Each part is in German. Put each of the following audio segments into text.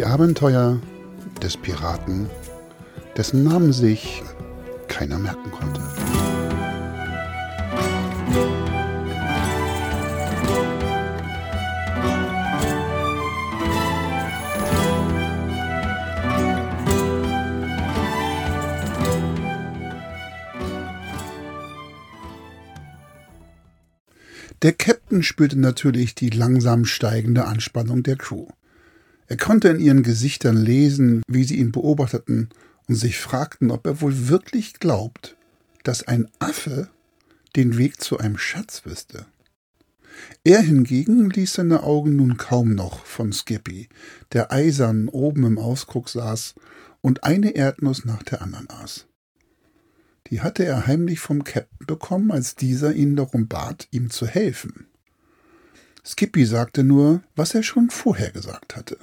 Die Abenteuer des Piraten, dessen Namen sich keiner merken konnte. Der Captain spürte natürlich die langsam steigende Anspannung der Crew. Er konnte in ihren Gesichtern lesen, wie sie ihn beobachteten und sich fragten, ob er wohl wirklich glaubt, dass ein Affe den Weg zu einem Schatz wüsste. Er hingegen ließ seine Augen nun kaum noch von Skippy, der eisern oben im Ausguck saß und eine Erdnuss nach der anderen aß. Die hatte er heimlich vom Captain bekommen, als dieser ihn darum bat, ihm zu helfen. Skippy sagte nur, was er schon vorher gesagt hatte.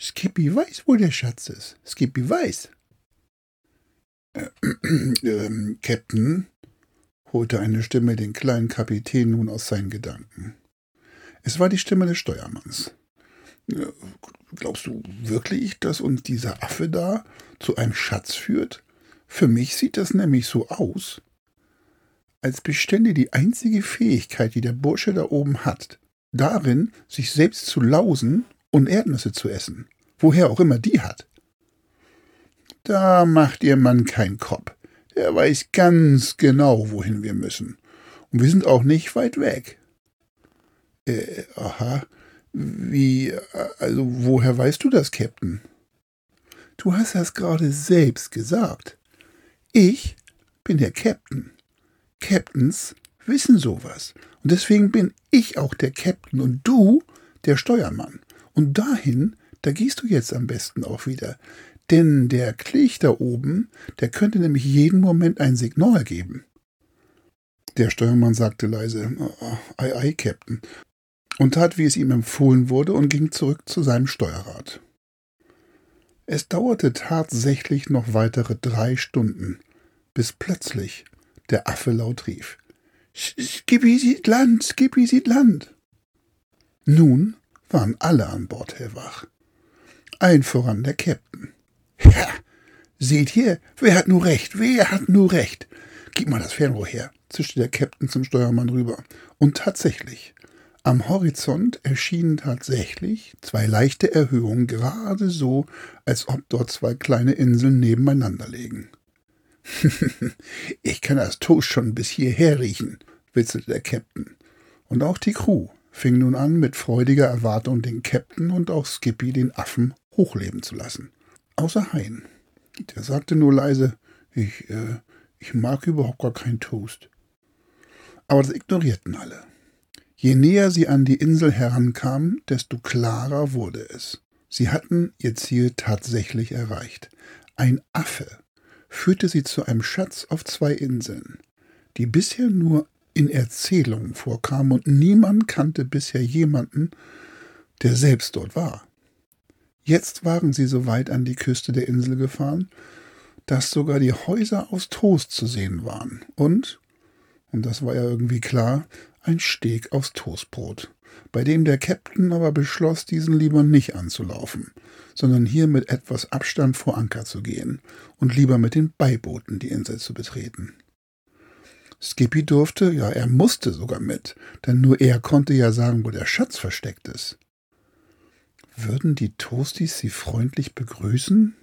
Skippy weiß, wo der Schatz ist. Skippy weiß. Äh, äh, Captain, holte eine Stimme den kleinen Kapitän nun aus seinen Gedanken. Es war die Stimme des Steuermanns. Äh, glaubst du wirklich, dass uns dieser Affe da zu einem Schatz führt? Für mich sieht das nämlich so aus, als bestände die einzige Fähigkeit, die der Bursche da oben hat, darin, sich selbst zu lausen und Erdnüsse zu essen, woher auch immer die hat. Da macht ihr Mann keinen Kopf. Der weiß ganz genau, wohin wir müssen. Und wir sind auch nicht weit weg. Äh, aha. Wie, also woher weißt du das, Captain? Du hast das gerade selbst gesagt. Ich bin der Captain. Captains wissen sowas. Und deswegen bin ich auch der Captain und du der Steuermann. Und dahin, da gehst du jetzt am besten auch wieder. Denn der Klich da oben, der könnte nämlich jeden Moment ein Signal geben. Der Steuermann sagte leise, ei, ei, Captain, und tat, wie es ihm empfohlen wurde, und ging zurück zu seinem Steuerrad. Es dauerte tatsächlich noch weitere drei Stunden, bis plötzlich der Affe laut rief. Skippy sieht Land, Skippy sieht Land. Nun waren alle an Bord hellwach. Ein voran der Captain. Ja, seht hier, wer hat nur recht, wer hat nur recht? Gib mal das Fernrohr her, zischte der Captain zum Steuermann rüber. Und tatsächlich, am Horizont erschienen tatsächlich zwei leichte Erhöhungen, gerade so, als ob dort zwei kleine Inseln nebeneinander liegen. ich kann das Toast schon bis hierher riechen, witzelte der Captain. Und auch die Crew fing nun an, mit freudiger Erwartung den Captain und auch Skippy den Affen hochleben zu lassen. Außer Hein. Der sagte nur leise, ich, äh, ich mag überhaupt gar keinen Toast. Aber das ignorierten alle. Je näher sie an die Insel herankamen, desto klarer wurde es. Sie hatten ihr Ziel tatsächlich erreicht. Ein Affe führte sie zu einem Schatz auf zwei Inseln, die bisher nur in Erzählungen vorkamen und niemand kannte bisher jemanden, der selbst dort war. Jetzt waren sie so weit an die Küste der Insel gefahren, dass sogar die Häuser aus Toast zu sehen waren und, und das war ja irgendwie klar, ein Steg aus Toastbrot, bei dem der Captain aber beschloss, diesen lieber nicht anzulaufen, sondern hier mit etwas Abstand vor Anker zu gehen und lieber mit den Beibooten die Insel zu betreten. Skippy durfte, ja, er musste sogar mit, denn nur er konnte ja sagen, wo der Schatz versteckt ist. Würden die Toasties sie freundlich begrüßen?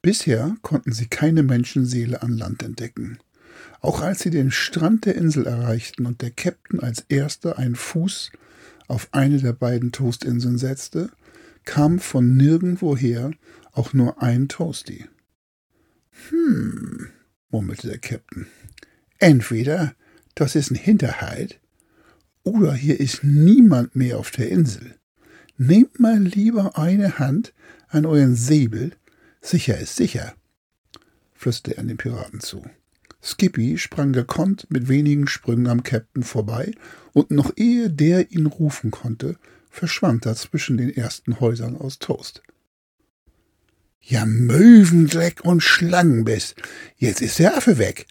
Bisher konnten sie keine Menschenseele an Land entdecken. Auch als sie den Strand der Insel erreichten und der Captain als erster einen Fuß auf eine der beiden Toastinseln setzte, kam von nirgendwoher auch nur ein Toasty. Hm, murmelte der Captain. Entweder das ist ein Hinterhalt, oder hier ist niemand mehr auf der Insel. Nehmt mal lieber eine Hand an euren Säbel, sicher ist sicher, flüsterte er den Piraten zu. Skippy sprang gekonnt mit wenigen Sprüngen am Captain vorbei, und noch ehe der ihn rufen konnte, verschwand er zwischen den ersten Häusern aus Toast. Ja, Möwendreck und Schlangenbiss, jetzt ist der Affe weg.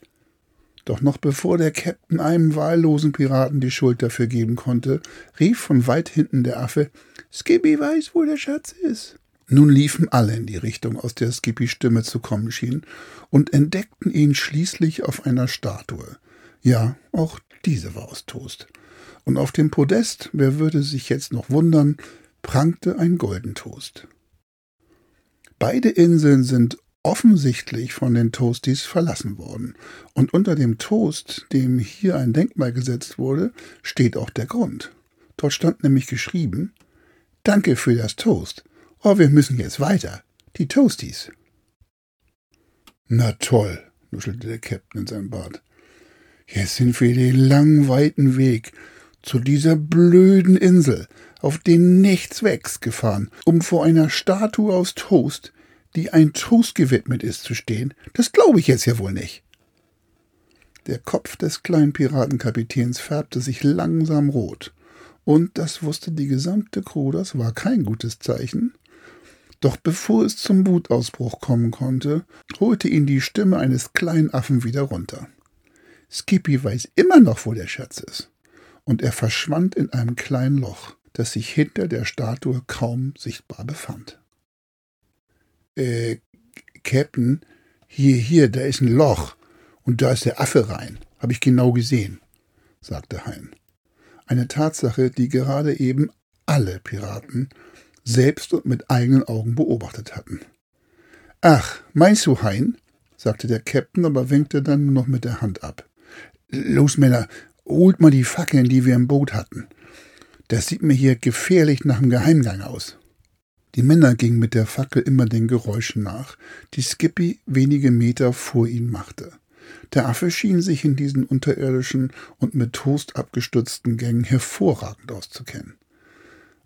Doch noch bevor der Captain einem wahllosen Piraten die Schuld dafür geben konnte, rief von weit hinten der Affe Skippy weiß, wo der Schatz ist. Nun liefen alle in die Richtung, aus der Skippy Stimme zu kommen schien, und entdeckten ihn schließlich auf einer Statue. Ja, auch diese war aus Toast. Und auf dem Podest, wer würde sich jetzt noch wundern, prangte ein Goldentoast. Beide Inseln sind offensichtlich von den Toasties verlassen worden. Und unter dem Toast, dem hier ein Denkmal gesetzt wurde, steht auch der Grund. Dort stand nämlich geschrieben Danke für das Toast. Oh, wir müssen jetzt weiter. Die Toasties. Na toll, nuschelte der Captain in seinem Bart. Jetzt sind wir den langen, weiten Weg zu dieser blöden Insel, auf den nichts wächst, gefahren, um vor einer Statue aus Toast die ein Toast gewidmet ist, zu stehen, das glaube ich jetzt ja wohl nicht. Der Kopf des kleinen Piratenkapitäns färbte sich langsam rot, und das wusste die gesamte Crew, das war kein gutes Zeichen. Doch bevor es zum Wutausbruch kommen konnte, holte ihn die Stimme eines kleinen Affen wieder runter. Skippy weiß immer noch, wo der Schatz ist, und er verschwand in einem kleinen Loch, das sich hinter der Statue kaum sichtbar befand. Äh, Captain, hier, hier, da ist ein Loch und da ist der Affe rein. Habe ich genau gesehen, sagte Hein. Eine Tatsache, die gerade eben alle Piraten selbst und mit eigenen Augen beobachtet hatten. Ach, meinst du, Hein? sagte der Captain, aber winkte dann noch mit der Hand ab. Los, Männer, holt mal die Fackeln, die wir im Boot hatten. Das sieht mir hier gefährlich nach dem Geheimgang aus. Die Männer gingen mit der Fackel immer den Geräuschen nach, die Skippy wenige Meter vor ihnen machte. Der Affe schien sich in diesen unterirdischen und mit Toast abgestützten Gängen hervorragend auszukennen.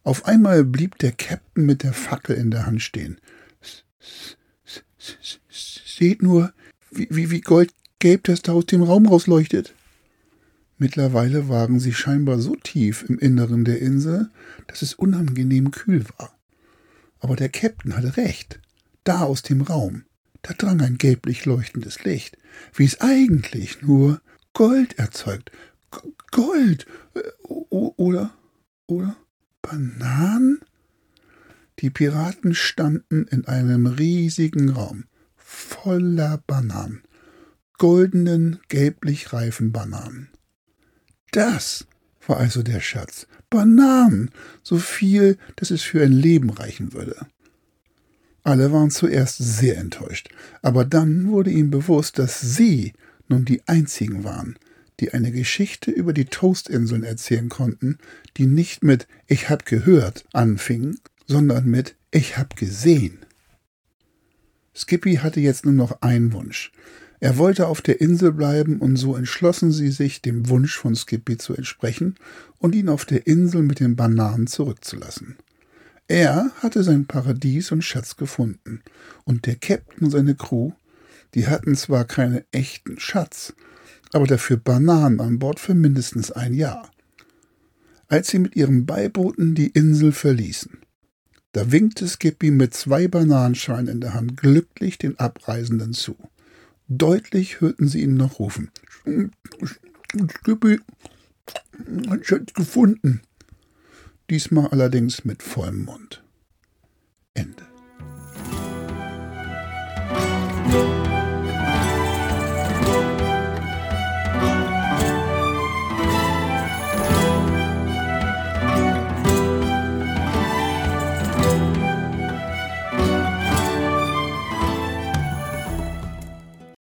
Auf einmal blieb der Captain mit der Fackel in der Hand stehen. Seht nur, wie, wie, wie goldgelb das da aus dem Raum rausleuchtet. Mittlerweile waren sie scheinbar so tief im Inneren der Insel, dass es unangenehm kühl war. Aber der Captain hatte recht. Da aus dem Raum, da drang ein gelblich leuchtendes Licht, wie es eigentlich nur Gold erzeugt. G Gold! Äh, oder, oder Bananen? Die Piraten standen in einem riesigen Raum, voller Bananen, goldenen, gelblich reifen Bananen. Das war also der Schatz. Bananen, so viel, dass es für ein Leben reichen würde. Alle waren zuerst sehr enttäuscht, aber dann wurde ihm bewusst, dass sie nun die einzigen waren, die eine Geschichte über die Toastinseln erzählen konnten, die nicht mit Ich hab gehört anfing, sondern mit Ich hab gesehen. Skippy hatte jetzt nur noch einen Wunsch, er wollte auf der Insel bleiben, und so entschlossen sie sich, dem Wunsch von Skippy zu entsprechen und ihn auf der Insel mit den Bananen zurückzulassen. Er hatte sein Paradies und Schatz gefunden, und der Captain und seine Crew, die hatten zwar keinen echten Schatz, aber dafür Bananen an Bord für mindestens ein Jahr. Als sie mit ihren Beibooten die Insel verließen, da winkte Skippy mit zwei Bananenschalen in der Hand glücklich den Abreisenden zu. Deutlich hörten sie ihn noch rufen. Skippy, Schatz gefunden. Diesmal allerdings mit vollem Mund.